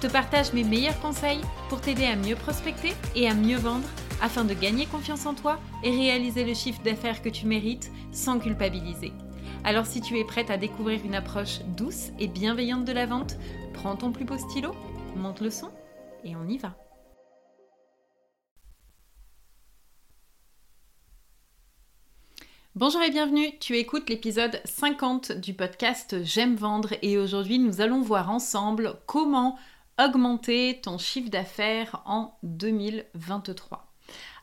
Je te partage mes meilleurs conseils pour t'aider à mieux prospecter et à mieux vendre afin de gagner confiance en toi et réaliser le chiffre d'affaires que tu mérites sans culpabiliser. Alors si tu es prête à découvrir une approche douce et bienveillante de la vente, prends ton plus beau stylo, monte le son et on y va. Bonjour et bienvenue, tu écoutes l'épisode 50 du podcast J'aime vendre et aujourd'hui nous allons voir ensemble comment augmenter ton chiffre d'affaires en 2023.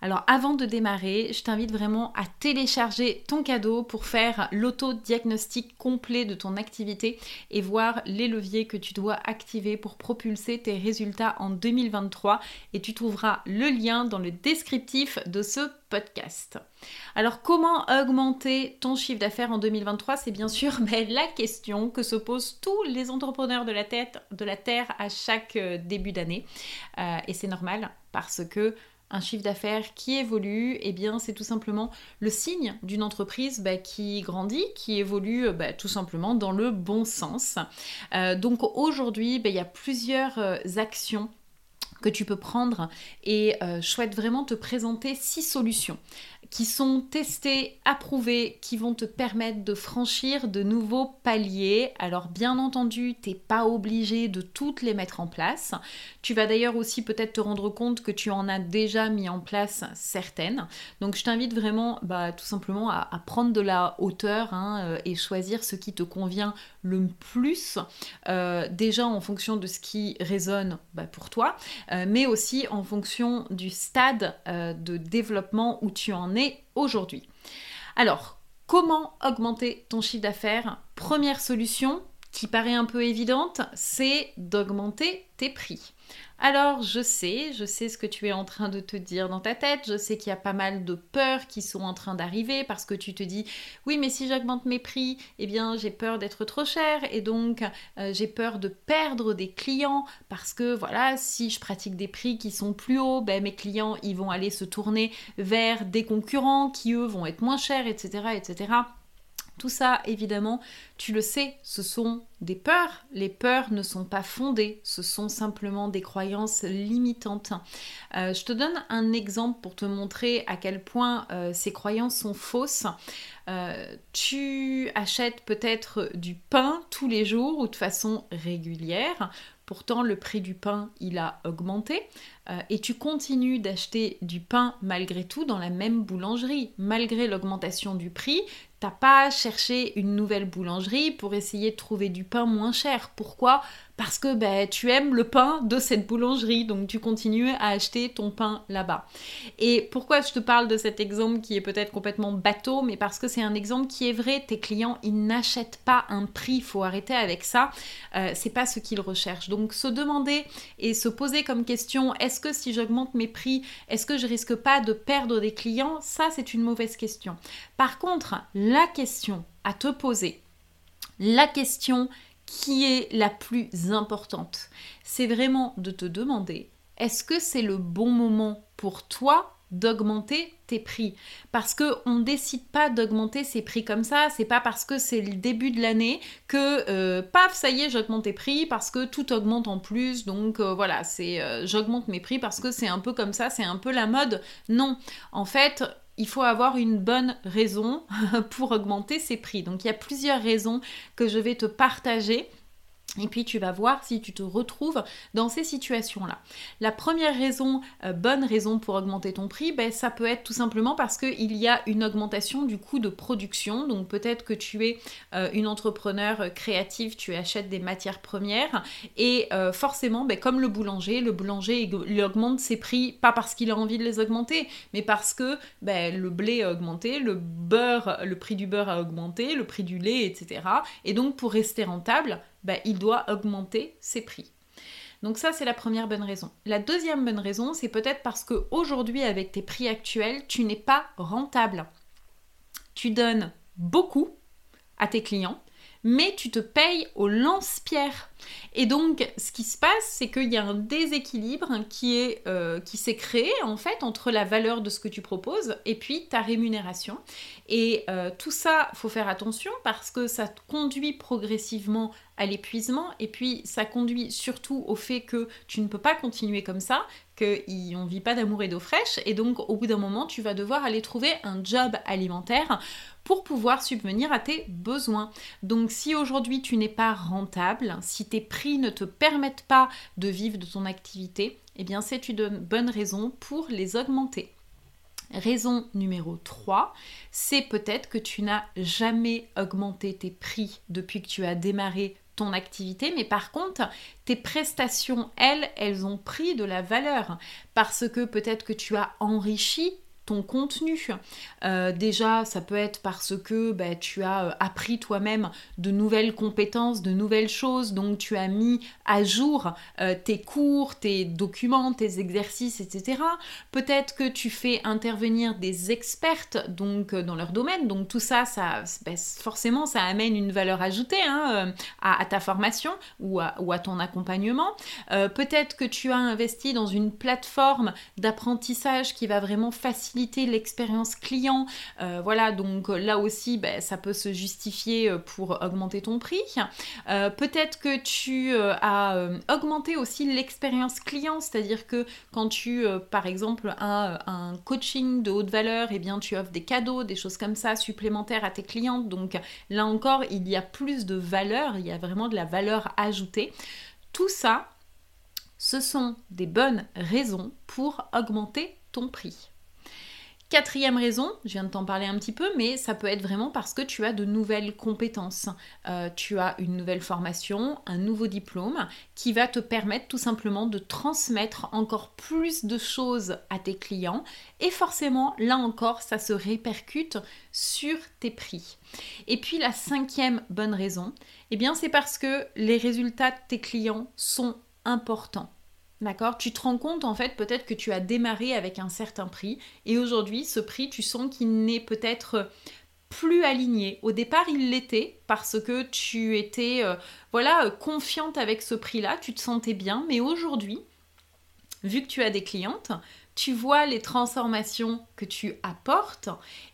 Alors avant de démarrer, je t'invite vraiment à télécharger ton cadeau pour faire l'auto-diagnostic complet de ton activité et voir les leviers que tu dois activer pour propulser tes résultats en 2023 et tu trouveras le lien dans le descriptif de ce podcast. Alors comment augmenter ton chiffre d'affaires en 2023 C'est bien sûr la question que se posent tous les entrepreneurs de la, tête, de la Terre à chaque euh, début d'année. Euh, et c'est normal parce que un chiffre d'affaires qui évolue, eh bien c'est tout simplement le signe d'une entreprise bah, qui grandit, qui évolue bah, tout simplement dans le bon sens. Euh, donc aujourd'hui, bah, il y a plusieurs euh, actions que tu peux prendre et euh, je souhaite vraiment te présenter six solutions qui sont testés, approuvés, qui vont te permettre de franchir de nouveaux paliers. Alors bien entendu, tu n'es pas obligé de toutes les mettre en place. Tu vas d'ailleurs aussi peut-être te rendre compte que tu en as déjà mis en place certaines. Donc je t'invite vraiment bah, tout simplement à, prendre de la hauteur hein, euh, et choisir ce qui te convient le plus, euh, déjà en fonction de ce qui résonne bah, pour toi, euh, mais aussi en fonction du stade de développement où tu en aujourd'hui. Alors, comment augmenter ton chiffre d'affaires? Première solution qui paraît un peu évidente, c'est d'augmenter tes prix. Alors, je sais, je sais ce que tu es en train de te dire dans ta tête, je sais qu'il y a pas mal de peurs qui sont en train d'arriver parce que tu te dis oui, mais si j'augmente mes prix, eh bien, j'ai peur d'être trop cher et donc euh, j'ai peur de perdre des clients parce que voilà, si je pratique des prix qui sont plus hauts, ben, mes clients, ils vont aller se tourner vers des concurrents qui eux vont être moins chers, etc., etc. Tout ça, évidemment, tu le sais, ce sont des peurs. Les peurs ne sont pas fondées, ce sont simplement des croyances limitantes. Euh, je te donne un exemple pour te montrer à quel point euh, ces croyances sont fausses. Euh, tu achètes peut-être du pain tous les jours ou de façon régulière. Pourtant, le prix du pain, il a augmenté et tu continues d'acheter du pain malgré tout dans la même boulangerie. Malgré l'augmentation du prix, T'as pas cherché une nouvelle boulangerie pour essayer de trouver du pain moins cher. Pourquoi? Parce que ben, tu aimes le pain de cette boulangerie, donc tu continues à acheter ton pain là-bas. Et pourquoi je te parle de cet exemple qui est peut-être complètement bateau, mais parce que c'est un exemple qui est vrai, tes clients, ils n'achètent pas un prix, il faut arrêter avec ça, euh, c'est pas ce qu'ils recherchent. Donc se demander et se poser comme question, est-ce que si j'augmente mes prix, est-ce que je risque pas de perdre des clients? Ça, c'est une mauvaise question. Par contre, la question à te poser, la question qui est la plus importante. C'est vraiment de te demander, est-ce que c'est le bon moment pour toi d'augmenter tes prix? Parce que on décide pas d'augmenter ses prix comme ça c'est pas parce que c'est le début de l'année que euh, paf ça y est j'augmente tes prix parce que tout augmente en plus donc euh, voilà c'est euh, j'augmente mes prix parce que c'est un peu comme ça c'est un peu la mode non en fait il faut avoir une bonne raison pour augmenter ses prix. Donc il y a plusieurs raisons que je vais te partager et puis tu vas voir si tu te retrouves dans ces situations-là. La première raison, euh, bonne raison pour augmenter ton prix, ben, ça peut être tout simplement parce qu'il y a une augmentation du coût de production. Donc peut-être que tu es euh, une entrepreneur créative, tu achètes des matières premières et euh, forcément, ben, comme le boulanger, le boulanger augmente ses prix pas parce qu'il a envie de les augmenter, mais parce que ben, le blé a augmenté, le beurre, le prix du beurre a augmenté, le prix du lait, etc. Et donc pour rester rentable, bah, il doit augmenter ses prix. Donc ça, c'est la première bonne raison. La deuxième bonne raison, c'est peut-être parce que aujourd'hui, avec tes prix actuels, tu n'es pas rentable. Tu donnes beaucoup à tes clients, mais tu te payes au lance-pierre. Et donc, ce qui se passe, c'est qu'il y a un déséquilibre qui euh, s'est créé en fait entre la valeur de ce que tu proposes et puis ta rémunération. Et euh, tout ça, faut faire attention parce que ça conduit progressivement à l'épuisement et puis ça conduit surtout au fait que tu ne peux pas continuer comme ça, qu'on ne vit pas d'amour et d'eau fraîche et donc au bout d'un moment tu vas devoir aller trouver un job alimentaire pour pouvoir subvenir à tes besoins. Donc si aujourd'hui tu n'es pas rentable, si tes prix ne te permettent pas de vivre de ton activité, eh bien c'est une bonne raison pour les augmenter. Raison numéro 3, c'est peut-être que tu n'as jamais augmenté tes prix depuis que tu as démarré ton activité, mais par contre, tes prestations, elles, elles ont pris de la valeur. Parce que peut-être que tu as enrichi ton contenu. Euh, déjà, ça peut être parce que bah, tu as euh, appris toi-même de nouvelles compétences, de nouvelles choses, donc tu as mis à jour euh, tes cours, tes documents, tes exercices, etc. Peut-être que tu fais intervenir des expertes donc dans leur domaine, donc tout ça, ça bah, forcément, ça amène une valeur ajoutée hein, à, ta formation ou à, ou à ton accompagnement. Peut-être que tu as investi dans une plateforme d'apprentissage qui va vraiment faciliter l'expérience client. Euh, voilà, donc là aussi, ben, ça peut se justifier euh, pour augmenter ton prix. Euh, peut-être que tu as augmenté aussi l'expérience client, c'est-à-dire que quand tu, par exemple, as un coaching de haute valeur, et eh bien tu offres des cadeaux, des choses comme ça supplémentaires à tes clientes. Donc là encore, il y a plus de valeur, il y a vraiment de la valeur ajoutée. Tout ça, ce sont des bonnes raisons pour augmenter ton prix. Quatrième raison, je viens de t'en parler un petit peu, mais ça peut être vraiment parce que tu as de nouvelles compétences. Euh, tu as une nouvelle formation, un nouveau diplôme qui va te permettre tout simplement de transmettre encore plus de choses à tes clients. Et forcément, là encore, ça se répercute sur tes prix. Et puis la cinquième bonne raison, eh bien c'est parce que les résultats de tes clients sont importants. D'accord Tu te rends compte en fait peut-être que tu as démarré avec un certain prix et aujourd'hui ce prix tu sens qu'il n'est peut-être plus aligné. Au départ, il l'était parce que tu étais euh, voilà confiante avec ce prix-là, tu te sentais bien, mais aujourd'hui, vu que tu as des clientes, tu vois les transformations que tu apportes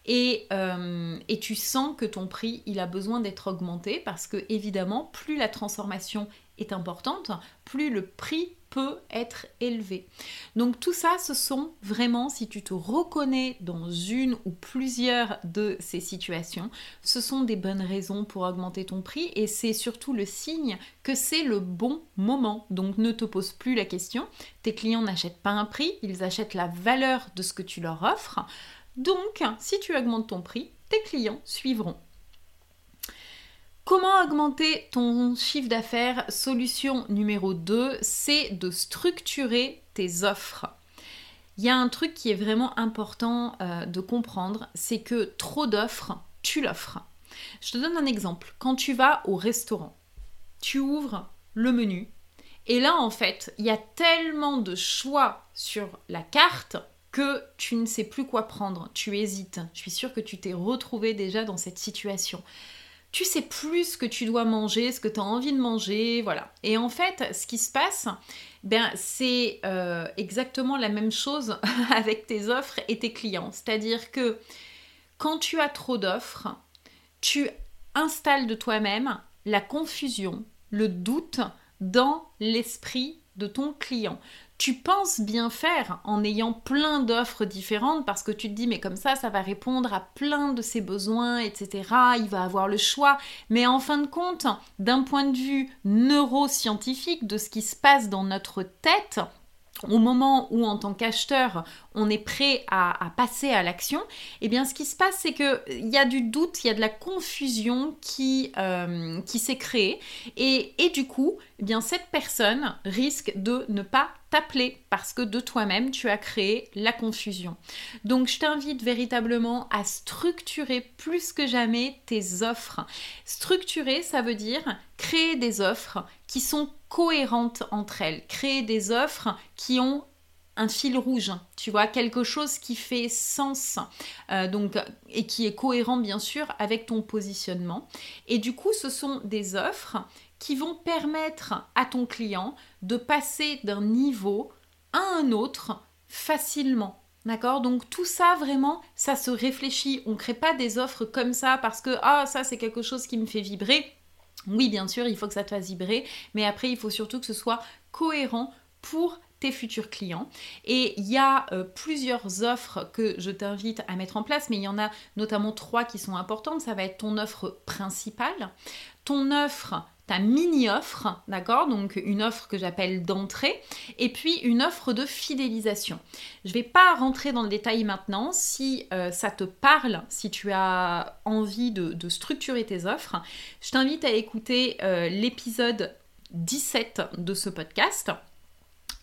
et, euh, et, tu sens que ton prix il a besoin d'être augmenté parce que évidemment plus la transformation est importante, plus le prix peut être élevé. Donc tout ça, ce sont vraiment, si tu te reconnais dans une ou plusieurs de ces situations, ce sont des bonnes raisons pour augmenter ton prix et c'est surtout le signe que c'est le bon moment. Donc ne te pose plus la question, tes clients n'achètent pas un prix, ils achètent la valeur de ce que tu leur offres. Donc si tu augmentes ton prix, tes clients suivront. Comment augmenter ton chiffre d'affaires? Solution numéro 2, c'est de structurer tes offres. Il y a un truc qui est vraiment important euh, de comprendre, c'est que trop d'offres, tu l'offres. Je te donne un exemple. Quand tu vas au restaurant, tu ouvres le menu et là en fait, il y a tellement de choix sur la carte que tu ne sais plus quoi prendre, tu hésites. Je suis sûre que tu t'es retrouvé déjà dans cette situation tu sais plus ce que tu dois manger, ce que tu as envie de manger, voilà. Et en fait, ce qui se passe, ben, c'est euh, exactement la même chose avec tes offres et tes clients. C'est-à-dire que quand tu as trop d'offres, tu installes de toi-même la confusion, le doute dans l'esprit de ton client tu penses bien faire en ayant plein d'offres différentes parce que tu te dis mais comme ça ça va répondre à plein de ses besoins etc il va avoir le choix. Mais en fin de compte d'un point de vue neuroscientifique de ce qui se passe dans notre tête au moment où en tant qu'acheteur on est prêt à, passer à l'action, eh bien ce qui se passe c'est qu'il y a du doute, il y a de la confusion qui, euh, s'est créée. Et, et, du coup eh bien cette personne risque de ne pas t'appeler parce que de toi-même, tu as créé la confusion. Donc, je t'invite véritablement à structurer plus que jamais tes offres. Structurer, ça veut dire créer des offres qui sont cohérentes entre elles, créer des offres qui ont un fil rouge, tu vois, quelque chose qui fait sens euh, donc, et qui est cohérent bien sûr avec ton positionnement. Et du coup, ce sont des offres qui vont permettre à ton client de passer d'un niveau à un autre facilement. D'accord? Donc tout ça vraiment, ça se réfléchit. On ne crée pas des offres comme ça parce que ah ça c'est quelque chose qui me fait vibrer. Oui, bien sûr, il faut que ça te fasse vibrer, mais après il faut surtout que ce soit cohérent pour tes futurs clients. Et il y a euh, plusieurs offres que je t'invite à mettre en place, mais il y en a notamment trois qui sont importantes. Ça va être ton offre principale, ton offre ta mini-offre, d'accord? Donc une offre que j'appelle d'entrée, et puis une offre de fidélisation. Je ne vais pas rentrer dans le détail maintenant. Si euh, ça te parle, si tu as envie de, structurer tes offres, je t'invite à écouter euh, l'épisode 17 de ce podcast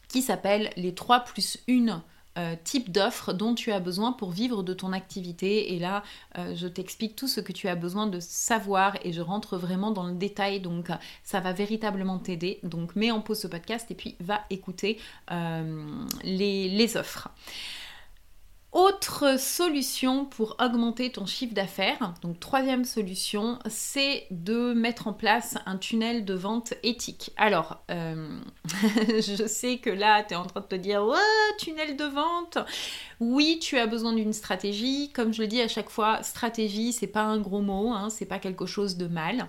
qui s'appelle Les 3 plus 1 euh, type d'offres dont tu as besoin pour vivre de ton activité. Et là, euh, je t'explique tout ce que tu as besoin de savoir et je rentre vraiment dans le détail. Donc, ça va véritablement t'aider. Donc, mets en pause ce podcast et puis va écouter euh, les offres. Autre solution pour augmenter ton chiffre d'affaires, donc troisième solution, c'est de mettre en place un tunnel de vente éthique. Alors, euh, je sais que là, tu es en train de te dire, ouais, tunnel de vente. Oui, tu as besoin d'une stratégie. Comme je le dis à chaque fois, stratégie, c'est pas un gros mot, hein, c'est pas quelque chose de mal.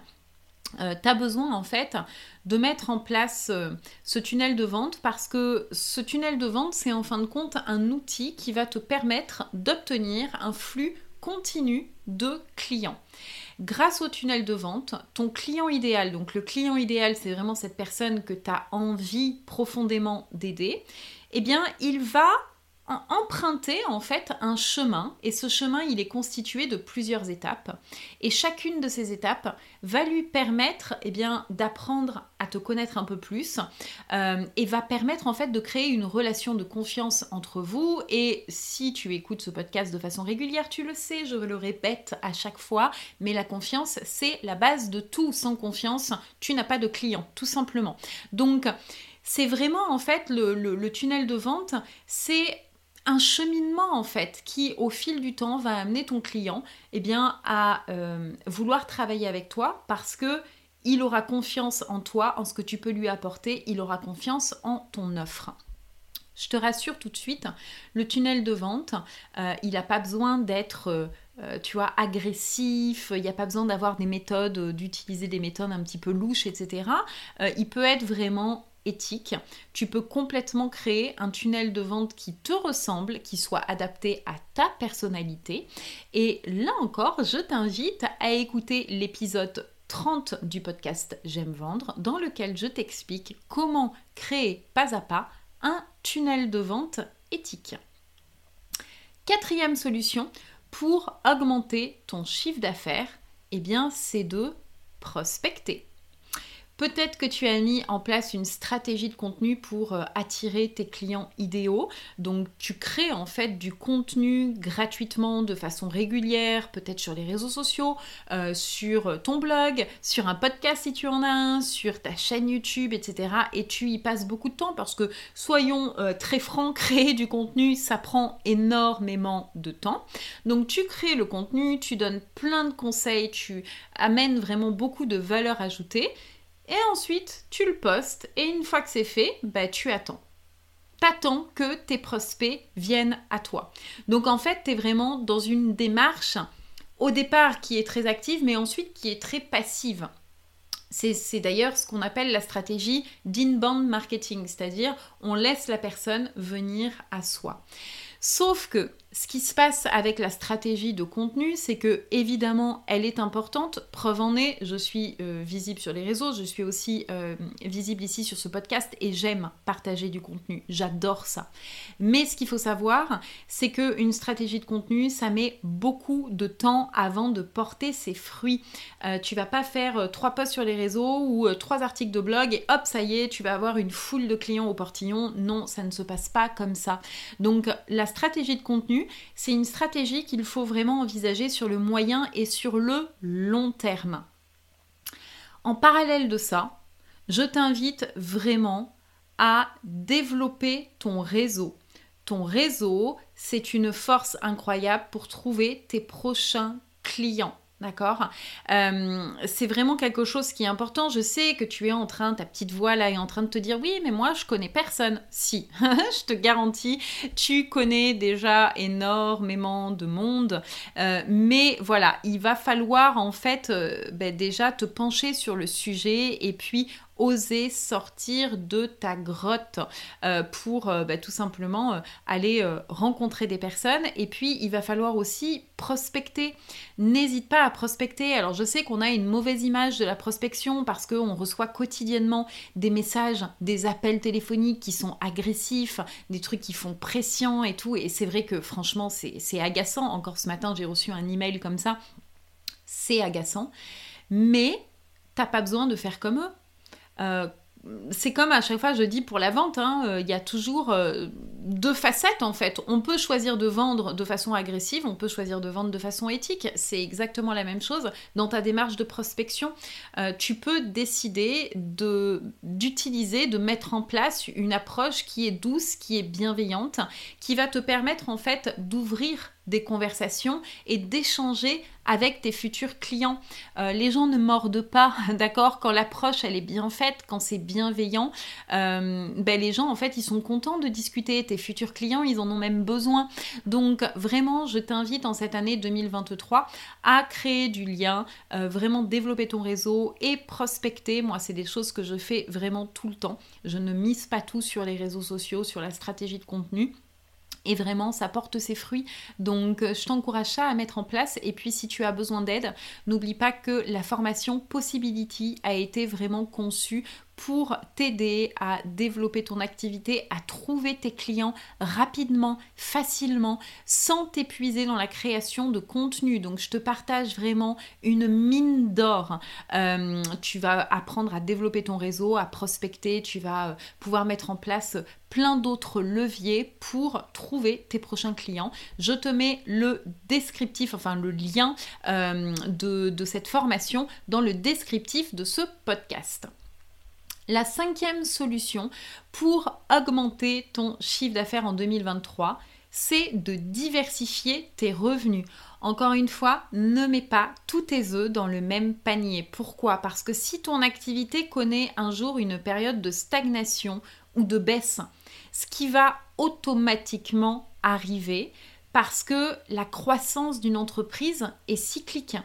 Euh, tu as besoin en fait de mettre en place euh, ce tunnel de vente parce que ce tunnel de vente, c'est en fin de compte un outil qui va te permettre d'obtenir un flux continu de clients. Grâce au tunnel de vente, ton client idéal, donc le client idéal, c'est vraiment cette personne que tu as envie profondément d'aider, eh bien, il va emprunter en fait un chemin. Et ce chemin il est constitué de plusieurs étapes. Et chacune de ces étapes va lui permettre eh bien d'apprendre à te connaître un peu plus euh, et va permettre en fait de créer une relation de confiance entre vous. Et si tu écoutes ce podcast de façon régulière tu le sais je le répète à chaque fois mais la confiance c'est la base de tout. Sans confiance tu n'as pas de client tout simplement. Donc c'est vraiment en fait le, le tunnel de vente, c'est cheminement en fait qui au fil du temps va amener ton client eh bien, à euh, vouloir travailler avec toi parce que il aura confiance en toi, en ce que tu peux lui apporter, il aura confiance en ton offre. Je te rassure tout de suite, le tunnel de vente, euh, il n'a pas besoin d'être, euh, tu vois, agressif, il n'y a pas besoin d'avoir des méthodes, d'utiliser des méthodes un petit peu louches, etc. il peut être vraiment éthique, tu peux complètement créer un tunnel de vente qui te ressemble, qui soit adapté à ta personnalité. Et là encore, je t'invite à écouter l'épisode 30 du podcast J'aime vendre, dans lequel je t'explique comment créer pas à pas un tunnel de vente éthique. Quatrième solution pour augmenter ton chiffre d'affaires, eh bien c'est de prospecter. Peut-être que tu as mis en place une stratégie de contenu pour euh, attirer tes clients idéaux. Donc tu crées en fait du contenu gratuitement de façon régulière, peut-être sur les réseaux sociaux, euh, sur ton blog, sur un podcast si tu en as un, sur ta chaîne YouTube, etc. Et tu y passes beaucoup de temps parce que soyons euh, très francs, créer du contenu, ça prend énormément de temps. Donc tu crées le contenu, tu donnes plein de conseils, tu amènes vraiment beaucoup de valeur ajoutée et ensuite, tu le postes et une fois que c'est fait, bah, tu attends. T'attends que tes prospects viennent à toi. Donc en fait, tu es vraiment dans une démarche au départ qui est très active, mais ensuite qui est très passive. C'est d'ailleurs ce qu'on appelle la stratégie d'inbound marketing, c'est-à-dire on laisse la personne venir à soi. Sauf que ce qui se passe avec la stratégie de contenu, c'est que évidemment, elle est importante. Preuve en est, je suis euh, visible sur les réseaux, je suis aussi euh, visible ici sur ce podcast et j'aime partager du contenu. J'adore ça. Mais ce qu'il faut savoir, c'est que une stratégie de contenu, ça met beaucoup de temps avant de porter ses fruits. Euh, tu vas pas faire trois posts sur les réseaux ou trois articles de blog et hop, ça y est, tu vas avoir une foule de clients au portillon. Non, ça ne se passe pas comme ça. Donc la stratégie de contenu c'est une stratégie qu'il faut vraiment envisager sur le moyen et sur le long terme. En parallèle de ça, je t'invite vraiment à développer ton réseau. Ton réseau, c'est une force incroyable pour trouver tes prochains clients. D'accord euh, C'est vraiment quelque chose qui est important. Je sais que tu es en train, ta petite voix là est en train de te dire oui, mais moi je connais personne. Si, je te garantis, tu connais déjà énormément de monde. Euh, mais voilà, il va falloir en fait euh, ben, déjà te pencher sur le sujet et puis oser sortir de ta grotte euh, pour euh, bah, tout simplement euh, aller rencontrer des personnes. Et puis, il va falloir aussi prospecter. N'hésite pas à prospecter. Alors, je sais qu'on a une mauvaise image de la prospection parce qu'on reçoit quotidiennement des messages, des appels téléphoniques qui sont agressifs, des trucs qui font pression et tout. Et c'est vrai que franchement, c'est agaçant. Encore ce matin, j'ai reçu un email comme ça. C'est agaçant. Mais t'as pas besoin de faire comme eux. Euh, c'est comme à chaque fois je dis pour la vente, hein, euh, il y a toujours euh, deux facettes en fait. On peut choisir de vendre de façon agressive, on peut choisir de vendre de façon éthique. C'est exactement la même chose dans ta démarche de prospection. tu peux décider de d'utiliser, de mettre en place une approche qui est douce, qui est bienveillante, qui va te permettre en fait d'ouvrir des conversations et d'échanger avec tes futurs clients. Euh, les gens ne mordent pas, d'accord? Quand l'approche elle est bien faite, quand c'est bienveillant, euh, ben les gens en fait ils sont contents de discuter. Tes futurs clients ils en ont même besoin. Donc vraiment je t'invite en cette année 2023 à créer du lien, euh, vraiment développer ton réseau et prospecter. Moi c'est des choses que je fais vraiment tout le temps. Je ne mise pas tout sur les réseaux sociaux, sur la stratégie de contenu. Et vraiment, ça porte ses fruits. Donc, euh, je t'encourage ça à mettre en place. Et puis, si tu as besoin d'aide, n'oublie pas que la formation Possibility a été vraiment conçue pour t'aider à développer ton activité, à trouver tes clients rapidement, facilement, sans t'épuiser dans la création de contenu. Donc je te partage vraiment une mine d'or. Euh, tu vas apprendre à développer ton réseau, à prospecter, tu vas euh, pouvoir mettre en place plein d'autres leviers pour trouver tes prochains clients. Je te mets le descriptif, enfin le lien euh, de, de cette formation dans le descriptif de ce podcast. La cinquième solution pour augmenter ton chiffre d'affaires en 2023, c'est de diversifier tes revenus. Encore une fois, ne mets pas tous tes œufs dans le même panier. Pourquoi? Parce que si ton activité connaît un jour une période de stagnation ou de baisse, ce qui va automatiquement arriver parce que la croissance d'une entreprise est cyclique.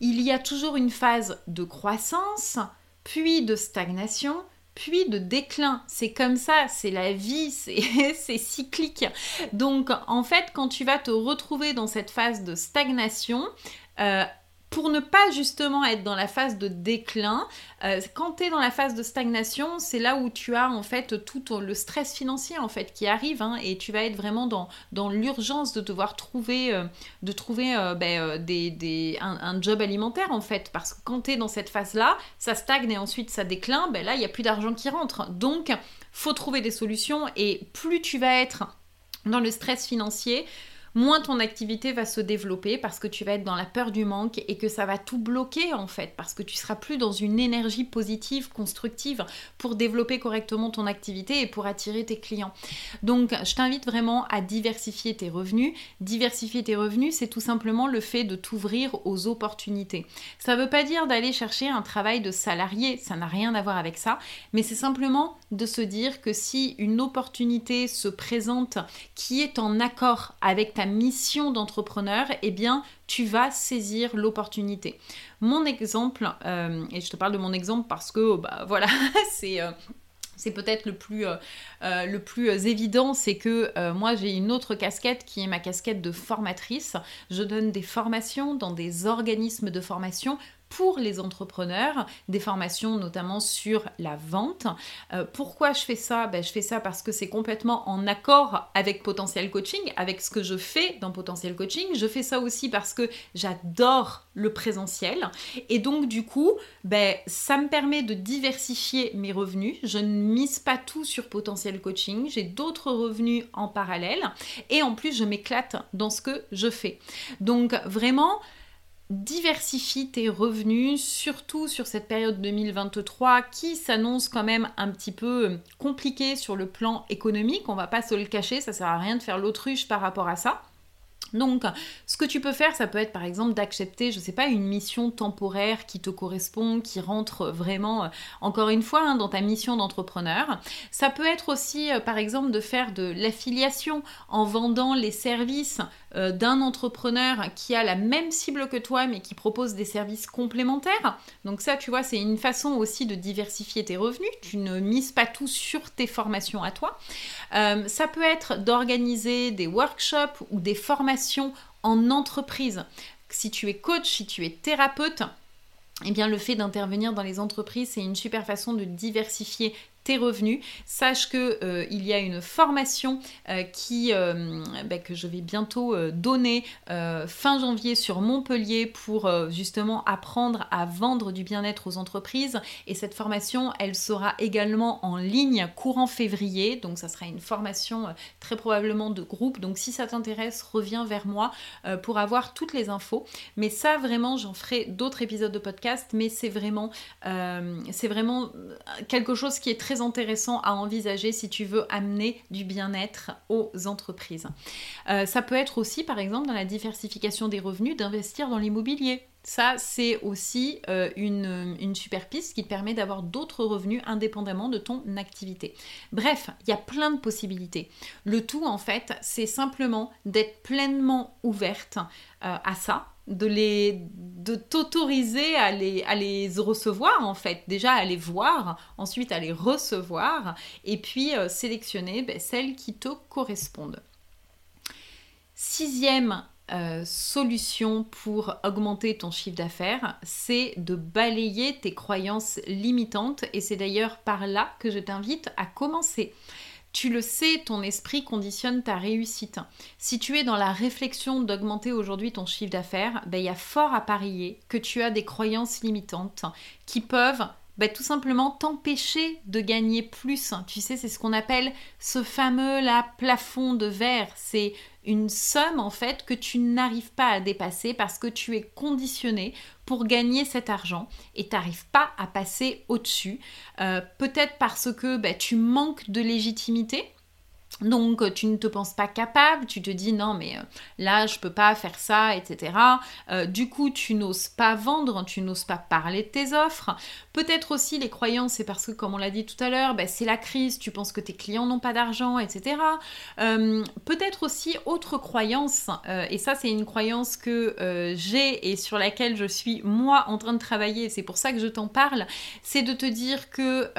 Il y a toujours une phase de croissance, puis de stagnation, puis de déclin. C'est comme ça, c'est la vie, c'est cyclique. Donc en fait, quand tu vas te retrouver dans cette phase de stagnation, euh, pour ne pas justement être dans la phase de déclin, euh, quand tu es dans la phase de stagnation, c'est là où tu as en fait tout le stress financier en fait qui arrive hein, et tu vas être vraiment dans, l'urgence de devoir trouver, euh, de trouver euh, ben, des, un, job alimentaire en fait parce que quand tu es dans cette phase-là, ça stagne et ensuite ça décline, ben là il n'y a plus d'argent qui rentre. Donc faut trouver des solutions et plus tu vas être dans le stress financier, moins ton activité va se développer parce que tu vas être dans la peur du manque et que ça va tout bloquer en fait parce que tu seras plus dans une énergie positive, constructive pour développer correctement ton activité et pour attirer tes clients. Donc je t'invite vraiment à diversifier tes revenus. Diversifier tes revenus, c'est tout simplement le fait de t'ouvrir aux opportunités. Ça ne veut pas dire d'aller chercher un travail de salarié, ça n'a rien à voir avec ça, mais c'est simplement de se dire que si une opportunité se présente qui est en accord avec ta mission d'entrepreneur, eh bien, tu vas saisir l'opportunité. Mon exemple, euh, et je te parle de mon exemple parce que, bah voilà, c'est... Euh, c'est peut-être le plus, euh, le plus évident, c'est que moi j'ai une autre casquette qui est ma casquette de formatrice. Je donne des formations dans des organismes de formation pour les entrepreneurs, des formations notamment sur la vente. Euh, pourquoi je fais ça? Ben, Je fais ça parce que c'est complètement en accord avec Potentiel Coaching, avec ce que je fais dans Potentiel Coaching. Je fais ça aussi parce que j'adore le présentiel. Et donc du coup, ben, ça me permet de diversifier mes revenus. Je ne mise pas tout sur Potentiel Coaching. J'ai d'autres revenus en parallèle. Et en plus, je m'éclate dans ce que je fais. Donc vraiment, diversifie tes revenus, surtout sur cette période 2023 qui s'annonce quand même un petit peu compliquée sur le plan économique. On va pas se le cacher, ça sert à rien de faire l'autruche par rapport à ça. Donc, ce que tu peux faire, ça peut être par exemple d'accepter, je ne sais pas, une mission temporaire qui te correspond, qui rentre vraiment, euh, encore une fois, hein, dans ta mission d'entrepreneur. Ça peut être aussi, euh, par exemple, de faire de l'affiliation en vendant les services euh, d'un entrepreneur qui a la même cible que toi, mais qui propose des services complémentaires. Donc ça, tu vois, c'est une façon aussi de diversifier tes revenus. Tu ne mises pas tout sur tes formations à toi. ça peut être d'organiser des workshops ou des formations en entreprise. Si tu es coach, si tu es thérapeute, eh bien, le fait d'intervenir dans les entreprises, c'est une super façon de diversifier tes revenus. Sache que euh, il y a une formation euh, qui, euh, bah, que je vais bientôt donner fin janvier sur Montpellier pour justement apprendre à vendre du bien-être aux entreprises. Et cette formation, elle sera également en ligne courant février. Donc ça sera une formation très probablement de groupe. Donc si ça t'intéresse, reviens vers moi pour avoir toutes les infos. Mais ça vraiment, j'en ferai d'autres épisodes de podcast. Mais c'est vraiment, c'est vraiment quelque chose qui est très intéressant à envisager si tu veux amener du bien-être aux entreprises. Euh, ça peut être aussi, par exemple, dans la diversification des revenus, d'investir dans l'immobilier. Ça, c'est aussi euh, une, une, super piste qui te permet d'avoir d'autres revenus indépendamment de ton activité. Bref, il y a plein de possibilités. Le tout, en fait, c'est simplement d'être pleinement ouverte euh, à ça, de les de t'autoriser à les, à les recevoir en fait déjà à les voir ensuite à les recevoir et puis euh, sélectionner ben, celles qui te correspondent sixième euh, solution pour augmenter ton chiffre d'affaires, c'est de balayer tes croyances limitantes et c'est d'ailleurs par là que je t'invite à commencer. Tu le sais, ton esprit conditionne ta réussite. Si tu es dans la réflexion d'augmenter aujourd'hui ton chiffre d'affaires, ben, il y a fort à parier que tu as des croyances limitantes qui peuvent ben, tout simplement t'empêcher de gagner plus. Tu sais, c'est ce qu'on appelle ce fameux là, plafond de verre. C'est une somme en fait que tu n'arrives pas à dépasser parce que tu es conditionné pour gagner cet argent et tu n'arrives pas à passer au-dessus. Euh, peut-être parce que bah, tu manques de légitimité donc euh, tu ne te penses pas capable, tu te dis non mais euh, là je peux pas faire ça, etc. Euh, du coup tu n'oses pas vendre, tu n'oses pas parler de tes offres. Peut-être aussi les croyances, c'est parce que comme on l'a dit tout à l'heure, bah, c'est la crise, tu penses que tes clients n'ont pas d'argent, etc. Peut-être aussi autre croyance, et ça c'est une croyance que j'ai et sur laquelle je suis moi en train de travailler, c'est pour ça que je t'en parle, c'est de te dire que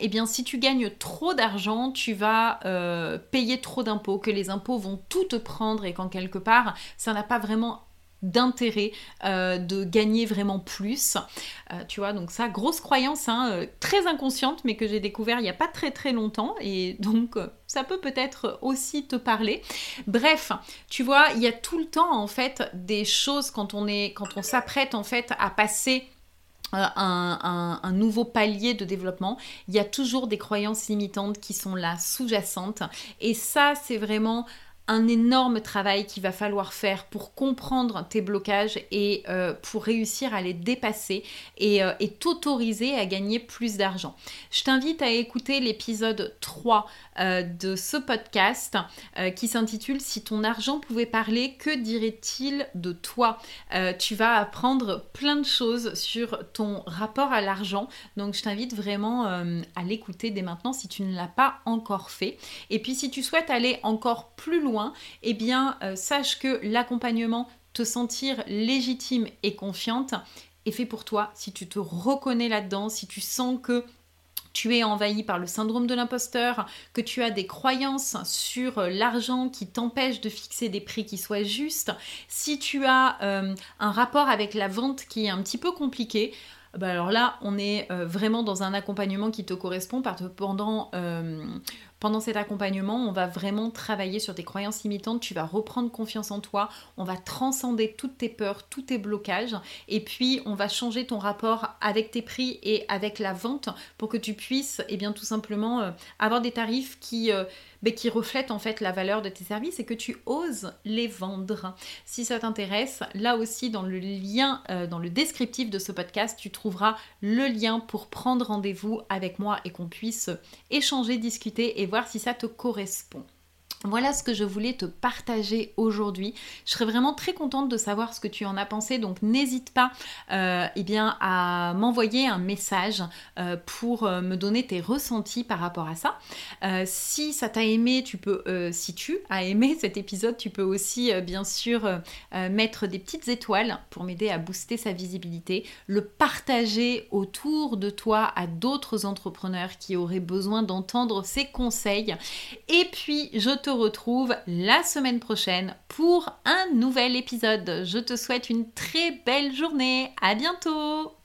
eh bien si tu gagnes trop d'argent, tu vas euh, payer trop d'impôts, que les impôts vont tout te prendre et qu'en quelque part, ça n'a pas vraiment d'intérêt euh, de gagner vraiment plus. Euh, tu vois, donc ça, grosse croyance, hein, très inconsciente, mais que j'ai découvert il n'y a pas très très longtemps, et donc ça peut peut-être aussi te parler. Bref, tu vois, il y a tout le temps en fait des choses quand on est, quand on s'apprête en fait à passer euh, un, nouveau palier de développement, il y a toujours des croyances limitantes qui sont là, sous-jacentes. Et ça, c'est vraiment un énorme travail qu'il va falloir faire pour comprendre tes blocages et euh, pour réussir à les dépasser euh, et, t'autoriser à gagner plus d'argent. Je t'invite à écouter l'épisode 3 euh, de ce podcast qui s'intitule Si ton argent pouvait parler, que dirait-il de toi? Tu vas apprendre plein de choses sur ton rapport à l'argent. Donc je t'invite vraiment à l'écouter dès maintenant si tu ne l'as pas encore fait. Et puis si tu souhaites aller encore plus loin, eh bien, euh, sache que l'accompagnement, te sentir légitime et confiante, est fait pour toi. Si tu te reconnais là-dedans, si tu sens que tu es envahi par le syndrome de l'imposteur, que tu as des croyances sur euh, l'argent qui t'empêchent de fixer des prix qui soient justes, si tu as euh, un rapport avec la vente qui est un petit peu compliqué, bah alors là, on est vraiment dans un accompagnement qui te correspond parce que pendant, pendant cet accompagnement, on va vraiment travailler sur tes croyances limitantes, tu vas reprendre confiance en toi, on va transcender toutes tes peurs, tous tes blocages, et puis on va changer ton rapport avec tes prix et avec la vente pour que tu puisses, eh bien tout simplement, euh, avoir des tarifs qui... Euh, ben, en fait la valeur de tes services et que tu oses les vendre. Si ça t'intéresse, là aussi dans le lien, euh, dans le descriptif de ce podcast, tu trouveras le lien pour prendre rendez-vous avec moi et qu'on puisse échanger, discuter et voir si ça te correspond. Voilà ce que je voulais te partager aujourd'hui. Je serais vraiment très contente de savoir ce que tu en as pensé, donc n'hésite pas euh, eh bien, à m'envoyer un message euh, pour euh, me donner tes ressentis par rapport à ça. si ça t'a aimé, tu peux, si tu as aimé cet épisode, tu peux aussi bien sûr mettre des petites étoiles pour m'aider à booster sa visibilité, le partager autour de toi à d'autres entrepreneurs qui auraient besoin d'entendre ces conseils. Et puis, je te retrouve la semaine prochaine pour un nouvel épisode. Je te souhaite une très belle journée. À bientôt!